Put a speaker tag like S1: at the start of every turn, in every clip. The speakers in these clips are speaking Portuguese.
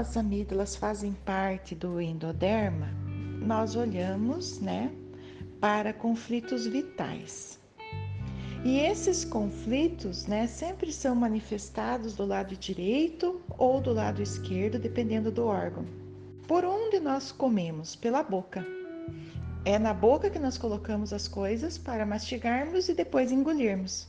S1: as amígdalas fazem parte do endoderma, nós olhamos, né, para conflitos vitais. E esses conflitos, né, sempre são manifestados do lado direito ou do lado esquerdo, dependendo do órgão. Por onde nós comemos? Pela boca. É na boca que nós colocamos as coisas para mastigarmos e depois engolirmos.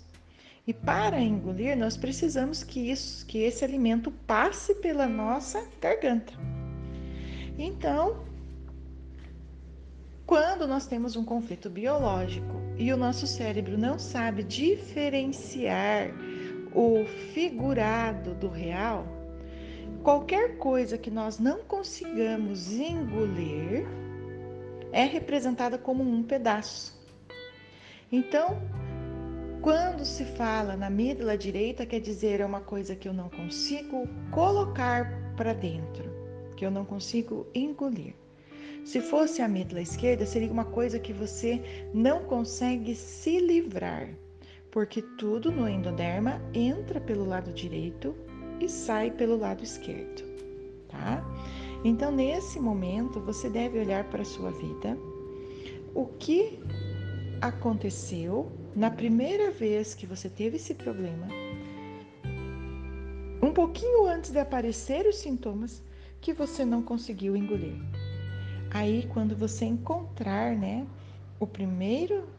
S1: E para engolir, nós precisamos que isso, que esse alimento passe pela nossa garganta. Então, quando nós temos um conflito biológico e o nosso cérebro não sabe diferenciar o figurado do real, qualquer coisa que nós não consigamos engolir é representada como um pedaço. Então, quando se fala na amígdala direita, quer dizer é uma coisa que eu não consigo colocar para dentro, que eu não consigo engolir. Se fosse a amígdala esquerda, seria uma coisa que você não consegue se livrar, porque tudo no endoderma entra pelo lado direito e sai pelo lado esquerdo, tá? Então, nesse momento, você deve olhar para a sua vida, o que aconteceu na primeira vez que você teve esse problema, um pouquinho antes de aparecer os sintomas que você não conseguiu engolir. Aí, quando você encontrar, né, o primeiro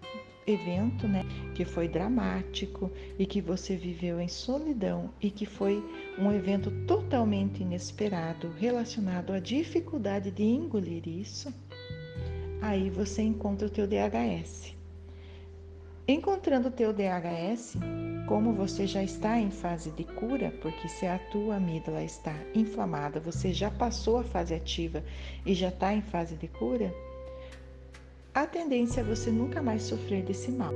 S1: evento, né, que foi dramático e que você viveu em solidão e que foi um evento totalmente inesperado relacionado à dificuldade de engolir isso, aí você encontra o teu DHS. Encontrando o teu DHS, como você já está em fase de cura, porque se a tua amígdala está inflamada, você já passou a fase ativa e já está em fase de cura, a tendência é você nunca mais sofrer desse mal.